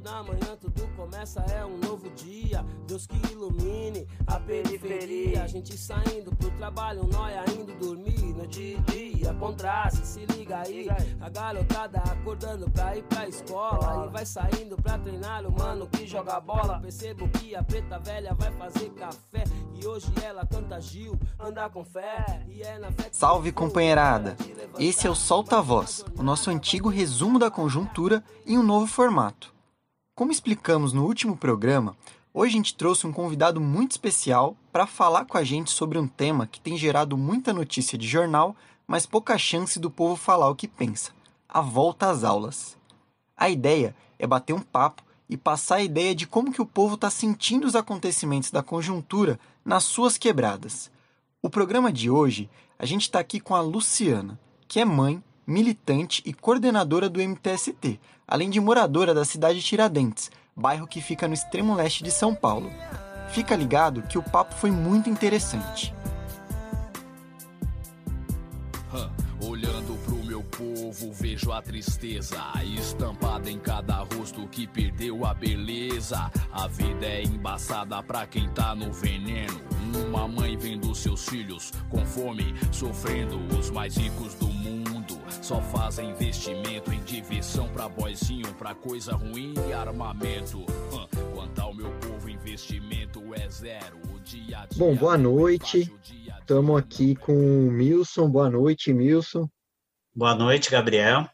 da manhã tudo começa, é um novo dia. Deus que ilumine a periferia. A gente saindo pro trabalho, nós indo dormir. Noite e dia, contraste, se liga aí. A garotada acordando pra ir pra escola. E vai saindo pra treinar o mano que joga bola. Percebo que a preta velha vai fazer café. E hoje ela canta Gil, anda com fé. E é na fé Salve companheirada! Esse é o Solta Voz, o nosso antigo resumo da conjuntura em um novo formato. Como explicamos no último programa, hoje a gente trouxe um convidado muito especial para falar com a gente sobre um tema que tem gerado muita notícia de jornal, mas pouca chance do povo falar o que pensa: a volta às aulas. A ideia é bater um papo e passar a ideia de como que o povo está sentindo os acontecimentos da conjuntura nas suas quebradas. O programa de hoje, a gente está aqui com a Luciana, que é mãe, militante e coordenadora do MTST, além de moradora da cidade de Tiradentes, bairro que fica no extremo leste de São Paulo. Fica ligado que o papo foi muito interessante. Vejo a tristeza estampada em cada rosto que perdeu a beleza. A vida é embaçada pra quem tá no veneno. Uma mãe vendo seus filhos com fome, sofrendo os mais ricos do só fazem investimento em diversão pra boizinho, pra coisa ruim e armamento. Quanto ao meu povo, investimento é zero. O dia dia Bom, boa noite. Estamos aqui com o Milson. Boa noite, Milson. Boa noite, Gabriel.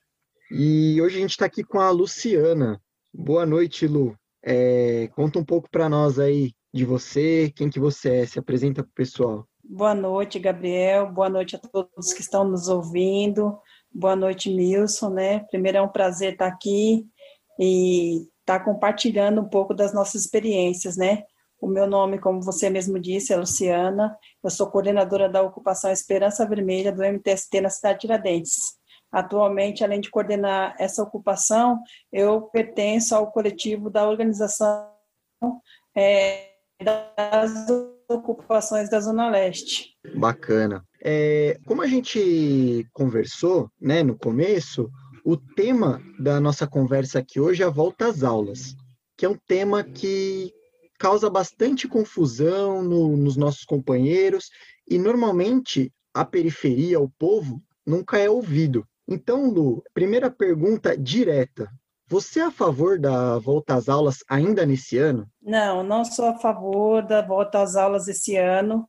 E hoje a gente está aqui com a Luciana. Boa noite, Lu. É, conta um pouco para nós aí de você, quem que você é, se apresenta para o pessoal. Boa noite, Gabriel. Boa noite a todos que estão nos ouvindo. Boa noite, Milson, né? Primeiro é um prazer estar aqui e estar compartilhando um pouco das nossas experiências, né? O meu nome, como você mesmo disse, é Luciana. Eu sou coordenadora da ocupação Esperança Vermelha do MTST na cidade de Tiradentes. Atualmente, além de coordenar essa ocupação, eu pertenço ao coletivo da organização é, das ocupações da Zona Leste. Bacana. É, como a gente conversou né, no começo, o tema da nossa conversa aqui hoje é a volta às aulas, que é um tema que causa bastante confusão no, nos nossos companheiros e normalmente a periferia, o povo, nunca é ouvido. Então, Lu, primeira pergunta direta. Você é a favor da volta às aulas ainda nesse ano? Não, não sou a favor da volta às aulas esse ano.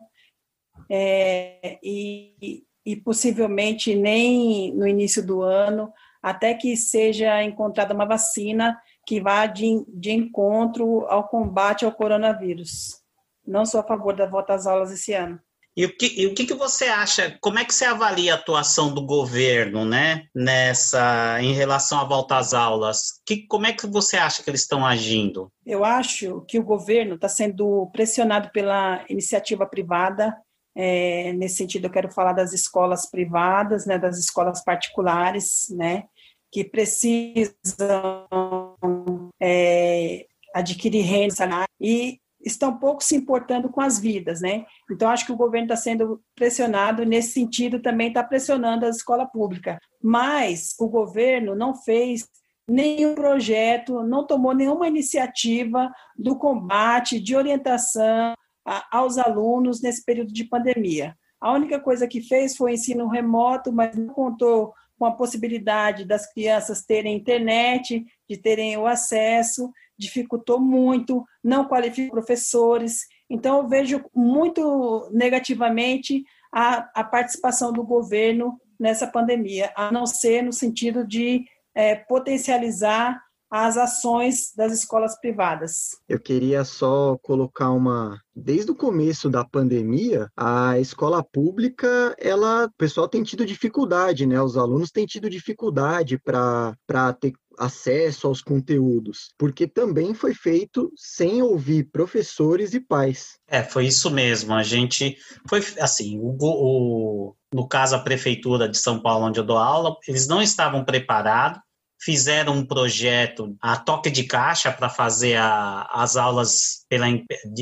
É, e, e possivelmente nem no início do ano, até que seja encontrada uma vacina que vá de, de encontro ao combate ao coronavírus. Não sou a favor da volta às aulas esse ano. E o que, e o que, que você acha? Como é que você avalia a atuação do governo, né, nessa em relação à volta às aulas? Que, como é que você acha que eles estão agindo? Eu acho que o governo está sendo pressionado pela iniciativa privada. É, nesse sentido, eu quero falar das escolas privadas, né, das escolas particulares, né, que precisam é, adquirir renda e estão pouco se importando com as vidas, né? Então, acho que o governo está sendo pressionado, nesse sentido, também está pressionando a escola pública. Mas o governo não fez nenhum projeto, não tomou nenhuma iniciativa do combate, de orientação aos alunos nesse período de pandemia. A única coisa que fez foi ensino remoto, mas não contou com a possibilidade das crianças terem internet, de terem o acesso, dificultou muito, não qualifica professores. Então, eu vejo muito negativamente a, a participação do governo nessa pandemia, a não ser no sentido de é, potencializar as ações das escolas privadas. Eu queria só colocar uma desde o começo da pandemia, a escola pública, ela, o pessoal tem tido dificuldade, né? Os alunos têm tido dificuldade para ter acesso aos conteúdos, porque também foi feito sem ouvir professores e pais. É, foi isso mesmo. A gente foi assim, o, o no caso a prefeitura de São Paulo onde eu dou aula, eles não estavam preparados fizeram um projeto a toque de caixa para fazer a, as aulas pela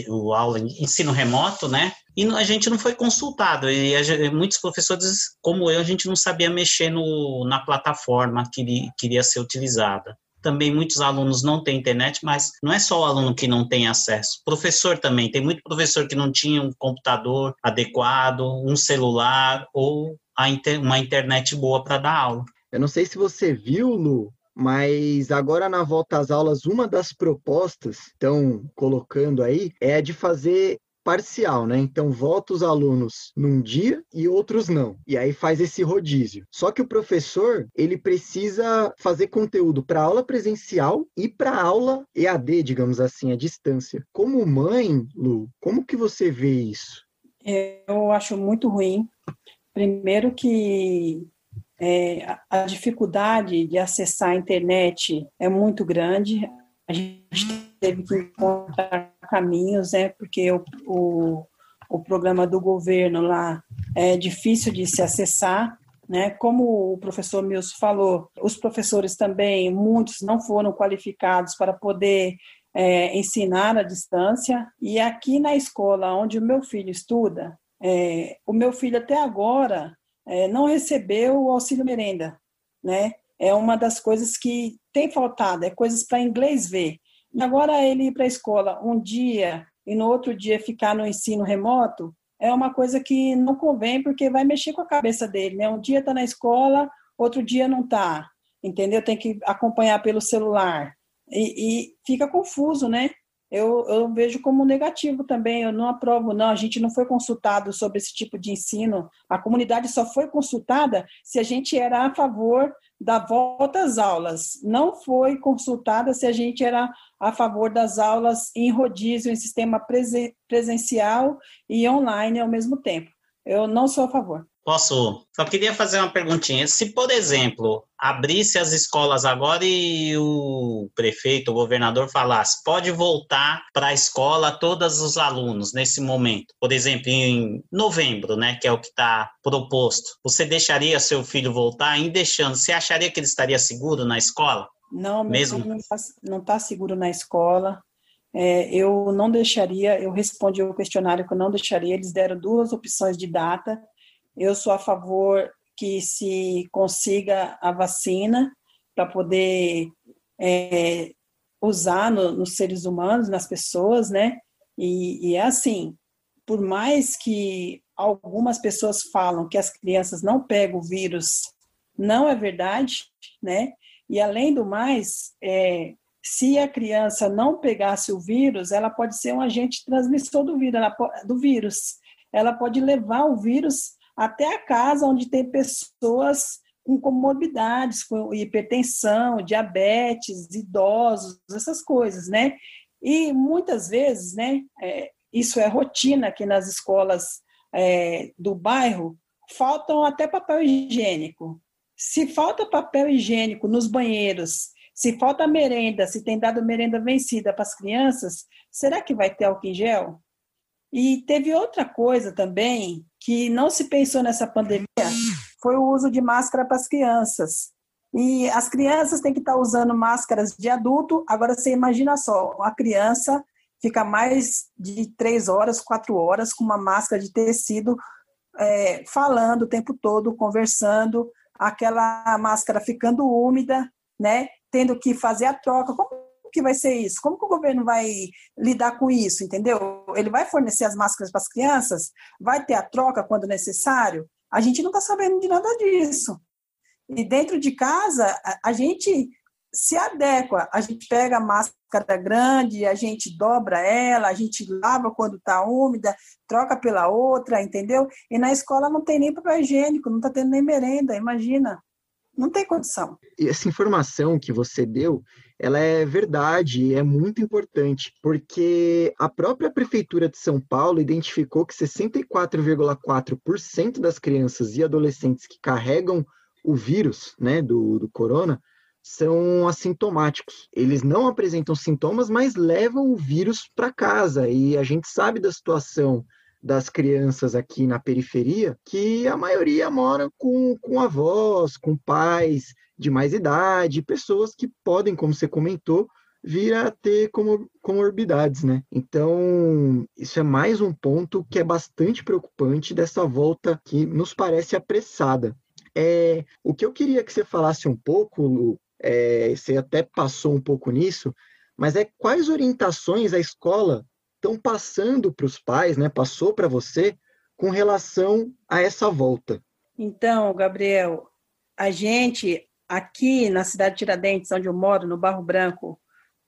o aula ensino remoto, né? E a gente não foi consultado. E a, muitos professores, como eu, a gente não sabia mexer no, na plataforma que queria ser utilizada também muitos alunos não têm internet, mas não é só o aluno que não tem acesso. Professor também, tem muito professor que não tinha um computador adequado, um celular ou inter uma internet boa para dar aula. Eu não sei se você viu, Lu, mas agora na volta às aulas, uma das propostas estão colocando aí é a de fazer parcial, né? Então volta os alunos num dia e outros não. E aí faz esse rodízio. Só que o professor, ele precisa fazer conteúdo para aula presencial e para aula EAD, digamos assim, à distância. Como mãe, Lu, como que você vê isso? Eu acho muito ruim. Primeiro que é, a dificuldade de acessar a internet é muito grande. A gente teve que encontrar caminhos, né, porque o, o, o programa do governo lá é difícil de se acessar. Né? Como o professor Milson falou, os professores também, muitos não foram qualificados para poder é, ensinar à distância. E aqui na escola onde o meu filho estuda, é, o meu filho até agora é, não recebeu o auxílio merenda, né? É uma das coisas que tem faltado, é coisas para inglês ver. E agora ele ir para a escola um dia e no outro dia ficar no ensino remoto é uma coisa que não convém porque vai mexer com a cabeça dele, né? Um dia está na escola, outro dia não está, entendeu? Tem que acompanhar pelo celular e, e fica confuso, né? Eu, eu vejo como negativo também. Eu não aprovo, não. A gente não foi consultado sobre esse tipo de ensino. A comunidade só foi consultada se a gente era a favor da volta às aulas. Não foi consultada se a gente era a favor das aulas em rodízio, em sistema presencial e online ao mesmo tempo. Eu não sou a favor. Posso? Só queria fazer uma perguntinha. Se, por exemplo, abrisse as escolas agora e o prefeito, o governador falasse, pode voltar para a escola todos os alunos nesse momento, por exemplo, em novembro, né, que é o que está proposto, você deixaria seu filho voltar? Em deixando, você acharia que ele estaria seguro na escola? Não, mesmo não está tá seguro na escola. É, eu não deixaria, eu respondi o questionário que eu não deixaria, eles deram duas opções de data, eu sou a favor que se consiga a vacina para poder é, usar no, nos seres humanos, nas pessoas, né? E, e é assim, por mais que algumas pessoas falam que as crianças não pegam o vírus, não é verdade, né? E além do mais, é, se a criança não pegasse o vírus, ela pode ser um agente transmissor do vírus, do vírus. Ela pode levar o vírus até a casa onde tem pessoas com comorbidades, com hipertensão, diabetes, idosos, essas coisas, né? E muitas vezes, né, é, isso é rotina aqui nas escolas é, do bairro, faltam até papel higiênico. Se falta papel higiênico nos banheiros, se falta merenda, se tem dado merenda vencida para as crianças, será que vai ter álcool em gel? E teve outra coisa também que não se pensou nessa pandemia, foi o uso de máscara para as crianças. E as crianças têm que estar usando máscaras de adulto. Agora você imagina só, a criança fica mais de três horas, quatro horas com uma máscara de tecido, é, falando o tempo todo, conversando, aquela máscara ficando úmida, né? Tendo que fazer a troca. Como que vai ser isso? Como que o governo vai lidar com isso, entendeu? Ele vai fornecer as máscaras para as crianças? Vai ter a troca quando necessário? A gente não está sabendo de nada disso. E dentro de casa, a, gente se adequa. A gente pega a máscara grande, a gente dobra ela, a gente lava quando está úmida, troca pela outra, entendeu? E na escola não tem nem papel higiênico, não está tendo nem merenda, imagina. Não tem condição. E essa informação que você deu, ela é verdade e é muito importante, porque a própria Prefeitura de São Paulo identificou que 64,4% das crianças e adolescentes que carregam o vírus né, do, do corona são assintomáticos. Eles não apresentam sintomas, mas levam o vírus para casa. E a gente sabe da situação das crianças aqui na periferia, que a maioria mora com, com avós, com pais, de mais idade, pessoas que podem, como você comentou, vir a ter comorbidades, né? Então, isso é mais um ponto que é bastante preocupante dessa volta que nos parece apressada. É, o que eu queria que você falasse um pouco, Lu, é, você até passou um pouco nisso, mas é quais orientações a escola estão passando para os pais, né? Passou para você com relação a essa volta? Então, Gabriel, a gente aqui na cidade de Tiradentes, onde eu moro, no Barro Branco,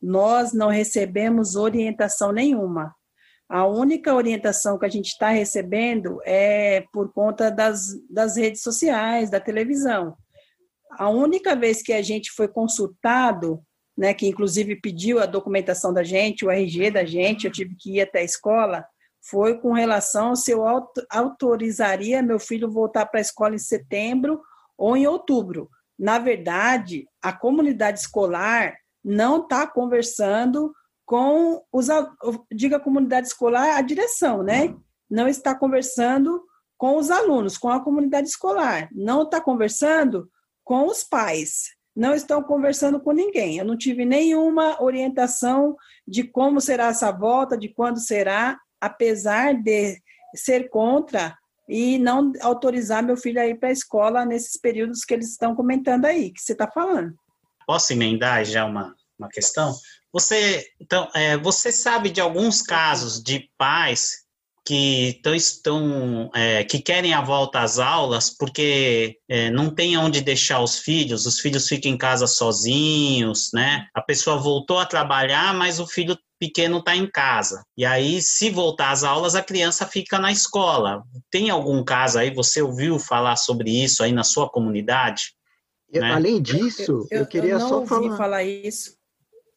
nós não recebemos orientação nenhuma. A única orientação que a gente está recebendo é por conta das, das redes sociais, da televisão. A única vez que a gente foi consultado, né, que inclusive pediu a documentação da gente, o RG da gente, eu tive que ir até a escola, foi com relação se eu autorizaria meu filho voltar para a escola em setembro ou em outubro. Na verdade, a comunidade escolar não está conversando com os, diga comunidade escolar, a direção, né? Não está conversando com os alunos, com a comunidade escolar, não está conversando com os pais, não estão conversando com ninguém. Eu não tive nenhuma orientação de como será essa volta, de quando será, apesar de ser contra e não autorizar meu filho a ir para a escola nesses períodos que eles estão comentando aí, que você está falando. Posso emendar já uma, uma questão? Você, então, é, você sabe de alguns casos de pais que tão, estão é, que querem a volta às aulas porque é, não tem onde deixar os filhos, os filhos ficam em casa sozinhos, né? A pessoa voltou a trabalhar, mas o filho pequeno está em casa. E aí, se voltar às aulas, a criança fica na escola. Tem algum caso aí? Você ouviu falar sobre isso aí na sua comunidade? Eu, né? Além disso, eu, eu, eu queria eu não só ouvi falar. falar isso.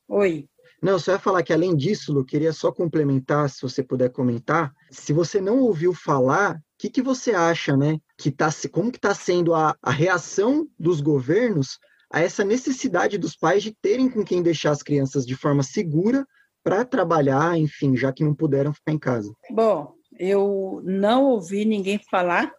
Oi. Não, só ia falar que além disso, Lu, queria só complementar, se você puder comentar, se você não ouviu falar, o que, que você acha, né? Que tá, como que está sendo a, a reação dos governos a essa necessidade dos pais de terem com quem deixar as crianças de forma segura para trabalhar, enfim, já que não puderam ficar em casa? Bom, eu não ouvi ninguém falar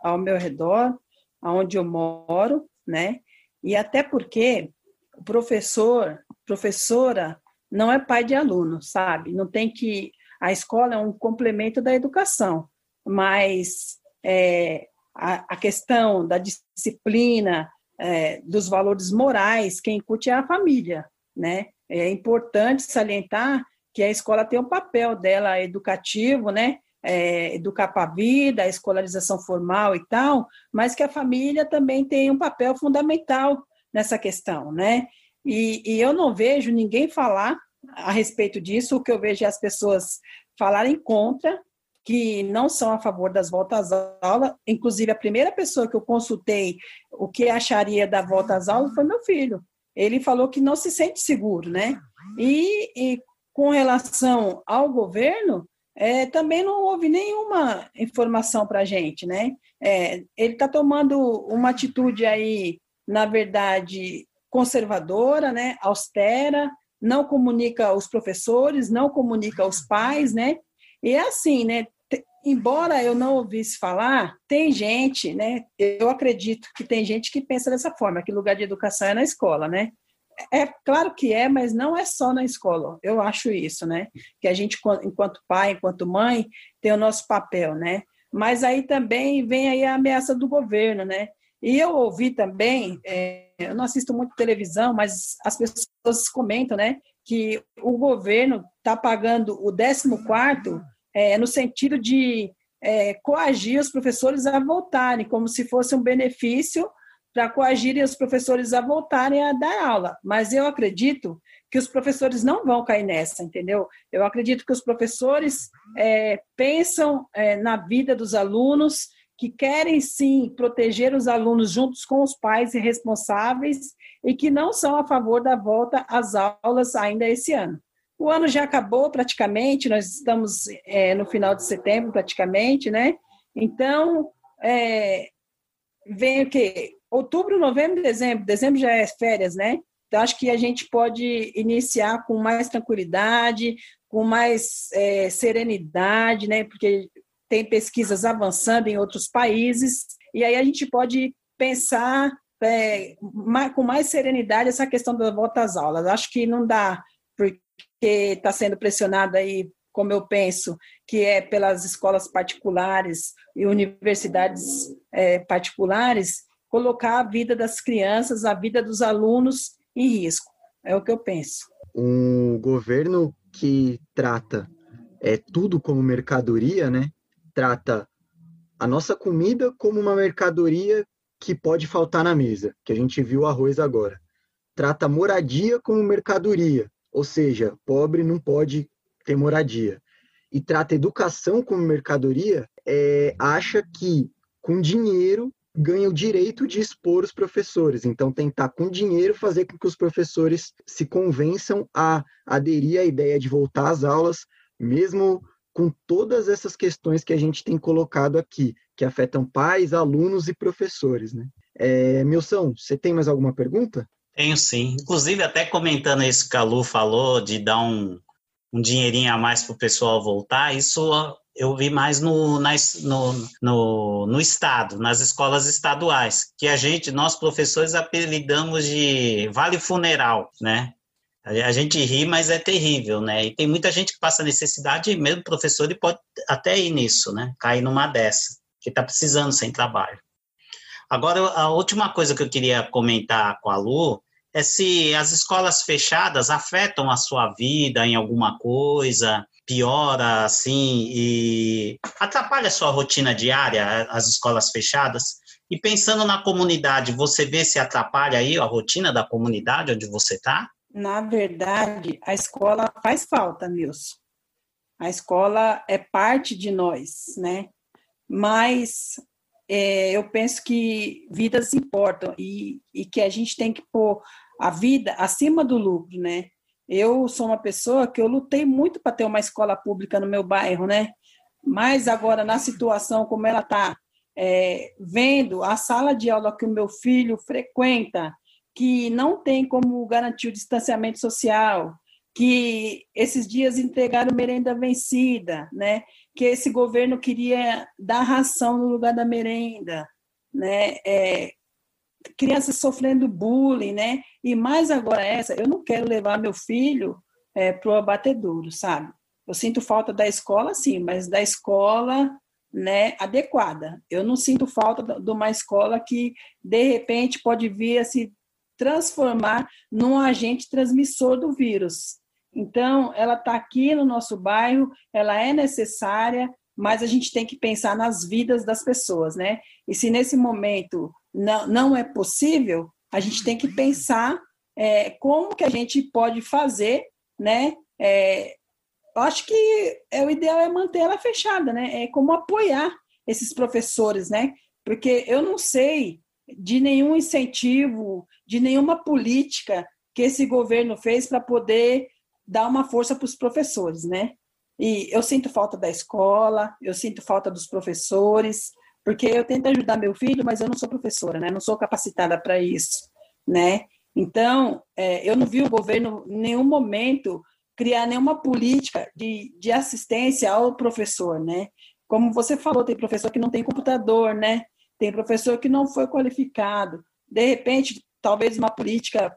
ao meu redor, aonde eu moro, né? E até porque o professor, professora, não é pai de aluno, sabe? Não tem que. A escola é um complemento da educação, mas é, a, a, questão da disciplina, é, dos valores morais, quem incute é a família, né? É importante salientar que a escola tem um papel dela educativo, né? É, educar para a vida, a escolarização formal e tal, mas que a família também tem um papel fundamental nessa questão, né? E, e eu não vejo ninguém falar a respeito disso, o que eu vejo é as pessoas falarem contra, que não são a favor das voltas às aulas. Inclusive, a primeira pessoa que eu consultei o que acharia da volta às aulas foi meu filho ele falou que não se sente seguro, né? E, e com relação ao governo, é, também não houve nenhuma informação para a gente, né? É, ele está tomando uma atitude aí, na verdade, conservadora, né? Austera, não comunica aos professores, não comunica aos pais, né? E é assim, né? Embora eu não ouvisse falar, tem gente, né? Eu acredito que tem gente que pensa dessa forma, que lugar de educação é na escola, né? É claro que é, mas não é só na escola. Eu acho isso, né? Que a gente, enquanto pai, enquanto mãe, tem o nosso papel, né? Mas aí também vem aí a ameaça do governo, né? E eu ouvi também, é, eu não assisto muito televisão, mas as pessoas comentam, né? Que o governo está pagando o 14 quarto é, no sentido de é, coagir os professores a voltarem, como se fosse um benefício para coagirem os professores a voltarem a dar aula. Mas eu acredito que os professores não vão cair nessa, entendeu? Eu acredito que os professores é, pensam é, na vida dos alunos, que querem sim proteger os alunos juntos com os pais e responsáveis e que não são a favor da volta às aulas ainda esse ano. O ano já acabou praticamente, nós estamos é, no final de setembro praticamente, né? Então, é, vem o quê? Outubro, novembro, dezembro. Dezembro já é férias, né? Então, acho que a gente pode iniciar com mais tranquilidade, com mais é, serenidade, né? Porque tem pesquisas avançando em outros países, e aí a gente pode pensar é, com mais serenidade essa questão da volta às aulas. Acho que não dá, porque está sendo pressionado aí, como eu penso, que é pelas escolas particulares e universidades é, particulares, colocar a vida das crianças, a vida dos alunos em risco. É o que eu penso. Um governo que trata é, tudo como mercadoria, né? Trata a nossa comida como uma mercadoria que pode faltar na mesa, que a gente viu arroz agora. Trata moradia como mercadoria, ou seja, pobre não pode ter moradia. E trata educação como mercadoria, é, acha que com dinheiro ganha o direito de expor os professores. Então, tentar com dinheiro fazer com que os professores se convençam a aderir à ideia de voltar às aulas, mesmo com todas essas questões que a gente tem colocado aqui, que afetam pais, alunos e professores. Né? É, Milson, você tem mais alguma pergunta? Tenho sim. Inclusive, até comentando isso que a Lu falou, de dar um, um dinheirinho a mais para o pessoal voltar, isso eu vi mais no, no, no, no, Estado, nas escolas estaduais, que a gente, nós professores, apelidamos de vale funeral, né? A gente ri, mas é terrível, né? E tem muita gente que passa necessidade, e mesmo professor, ele pode até ir nisso, né? Cair numa dessa, que está precisando sem trabalho. Agora, a última coisa que eu queria comentar com a Lu é se as escolas fechadas afetam a sua vida em alguma coisa, piora, assim, e atrapalha a sua rotina diária, as escolas fechadas? E pensando na comunidade, você vê se atrapalha aí a rotina da comunidade onde você está? Na verdade, a escola faz falta, Nilson. A escola é parte de nós, né? Mas é, eu penso que vidas importam e, e que a gente tem que pôr a vida acima do lucro, né? Eu sou uma pessoa que eu lutei muito para ter uma escola pública no meu bairro, né? Mas agora, na situação como ela está, é, vendo a sala de aula que o meu filho frequenta, que não tem como garantir o distanciamento social, que esses dias entregaram merenda vencida, né? Que esse governo queria dar ração no lugar da merenda, né? É, crianças sofrendo bullying, né? E mais agora essa, eu não quero levar meu filho é, para o abatedouro, sabe? Eu sinto falta da escola, sim, mas da escola né, adequada. Eu não sinto falta de uma escola que, de repente, pode vir a se transformar num agente transmissor do vírus. Então, ela está aqui no nosso bairro, ela é necessária, mas a gente tem que pensar nas vidas das pessoas, né? E se nesse momento não, não é possível, a gente tem que pensar é, como que a gente pode fazer, né? É, acho que é, o ideal é manter ela fechada, né? É como apoiar esses professores, né? Porque eu não sei de nenhum incentivo, de nenhuma política que esse governo fez para poder dar uma força para os professores, né? E eu sinto falta da escola, eu sinto falta dos professores, porque eu tento ajudar meu filho, mas eu não sou professora, né? Não sou capacitada para isso, né? Então, é, eu não vi o governo em nenhum momento criar nenhuma política de, de assistência ao professor, né? Como você falou, tem professor que não tem computador, né? Tem professor que não foi qualificado. De repente, talvez uma política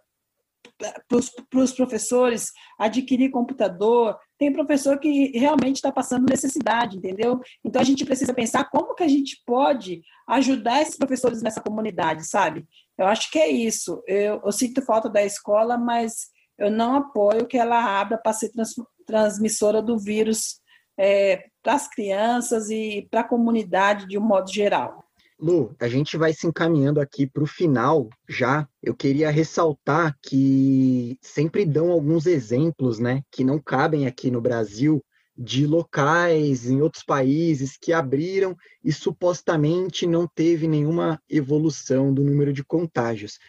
para os professores adquirir computador. Tem professor que realmente está passando necessidade, entendeu? Então a gente precisa pensar como que a gente pode ajudar esses professores nessa comunidade, sabe? Eu acho que é isso. Eu, eu sinto falta da escola, mas eu não apoio que ela abra para ser trans, transmissora do vírus é, para as crianças e para a comunidade de um modo geral. Lu, a gente vai se encaminhando aqui para o final já. Eu queria ressaltar que sempre dão alguns exemplos, né, que não cabem aqui no Brasil, de locais em outros países que abriram e supostamente não teve nenhuma evolução do número de contágios.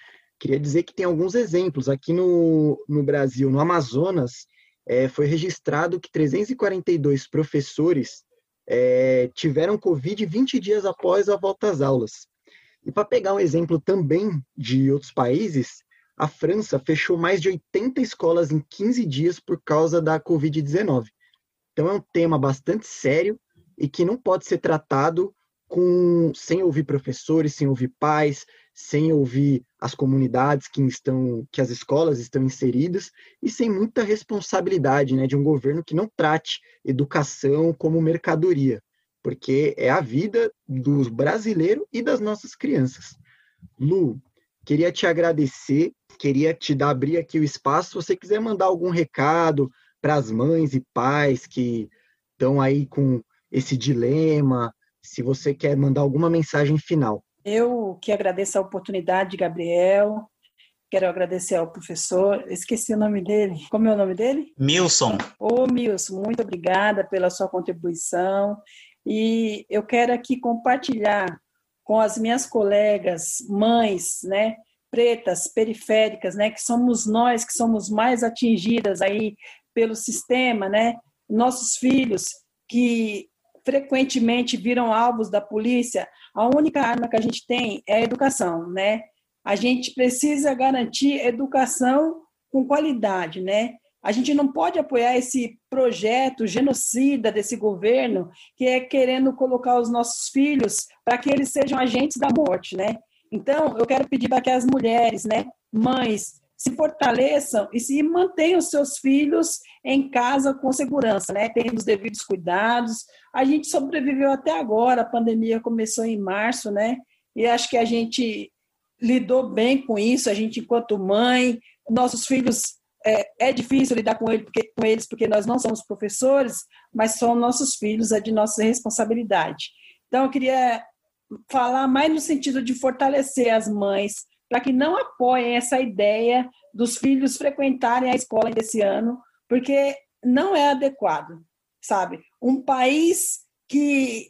Queria dizer que tem alguns exemplos. Aqui no, no Brasil, no Amazonas, é, foi registrado que 342 professores é, tiveram Covid 20 dias após a volta às aulas. E para pegar um exemplo também de outros países, a França fechou mais de 80 escolas em 15 dias por causa da Covid-19. Então é um tema bastante sério e que não pode ser tratado com sem ouvir professores, sem ouvir pais, sem ouvir as comunidades que estão, que as escolas estão inseridas e sem muita responsabilidade, né, de um governo que não trate educação como mercadoria, porque é a vida do brasileiro e das nossas crianças. Lu, queria te agradecer, queria te dar abrir aqui o espaço, se você quiser mandar algum recado para as mães e pais que estão aí com esse dilema, se você quer mandar alguma mensagem final. Eu que agradeço a oportunidade, Gabriel. Quero agradecer ao professor. Esqueci o nome dele. Como é o nome dele? Milson. Ô, Milson, muito obrigada pela sua contribuição. E eu quero aqui compartilhar com as minhas colegas, mães, né, pretas, periféricas, né, que somos nós que somos mais atingidas aí pelo sistema, né, nossos filhos que frequentemente viram alvos da polícia, a única arma que a gente tem é a educação, né? A gente precisa garantir educação com qualidade, né? A gente não pode apoiar esse projeto genocida desse governo que é querendo colocar os nossos filhos para que eles sejam agentes da morte, né? Então, eu quero pedir para que as mulheres, né, mães, se fortaleçam e se mantenham seus filhos em casa com segurança, né? Tendo os devidos cuidados. A gente sobreviveu até agora, a pandemia começou em março, né? E acho que a gente lidou bem com isso, a gente enquanto mãe, nossos filhos é, é difícil lidar com, ele porque, com eles porque nós não somos professores, mas são nossos filhos, é de nossa responsabilidade. Então, eu queria falar mais no sentido de fortalecer as mães, para que não apoiem essa ideia dos filhos frequentarem a escola desse ano, porque não é adequado, sabe? Um país que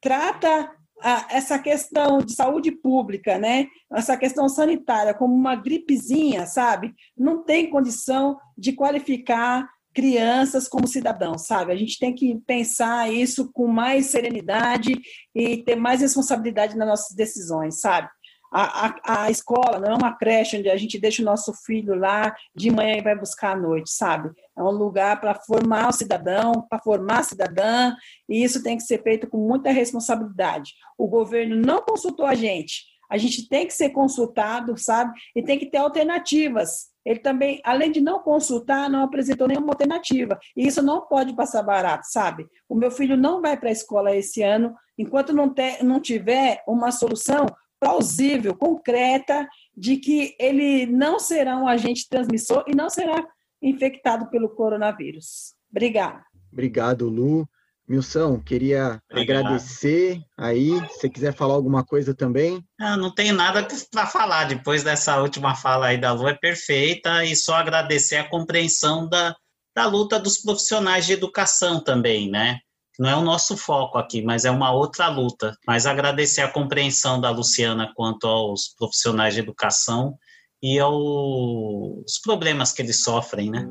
trata a, essa questão de saúde pública, né? Essa questão sanitária como uma gripezinha, sabe? Não tem condição de qualificar crianças como cidadãos, sabe? A gente tem que pensar isso com mais serenidade e ter mais responsabilidade nas nossas decisões, sabe? A, a, escola não é uma creche onde a gente deixa o nosso filho lá de manhã e vai buscar à noite, sabe? É um lugar para formar o cidadão, para formar a cidadã, e isso tem que ser feito com muita responsabilidade. O governo não consultou a gente, a gente tem que ser consultado, sabe? E tem que ter alternativas. Ele também, além de não consultar, não apresentou nenhuma alternativa. E isso não pode passar barato, sabe? O meu filho não vai para a escola esse ano enquanto não, ter, não tiver uma solução plausível, concreta, de que ele não será um agente transmissor e não será infectado pelo coronavírus. Obrigada. Obrigado, Lu. Milson, queria Obrigado. agradecer aí. Se você quiser falar alguma coisa também. Ah, não tenho nada para falar. Depois dessa última fala aí da Lu, é perfeita. E só agradecer a compreensão da, da luta dos profissionais de educação também, né? Não é o nosso foco aqui, mas é uma outra luta. Mas agradecer a compreensão da Luciana quanto aos profissionais de educação e aos problemas que eles sofrem, né?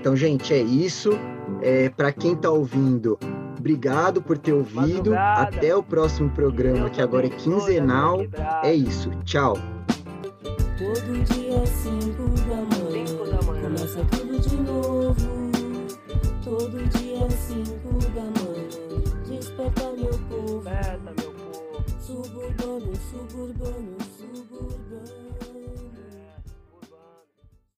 Então, gente, é isso. É, Para quem está ouvindo, obrigado por ter ouvido. Madrugada. Até o próximo programa, que agora é quinzenal. É isso. Tchau. Todo dia cinco da manhã, cinco da manhã. começa tudo de novo. Todo dia cinco. baby.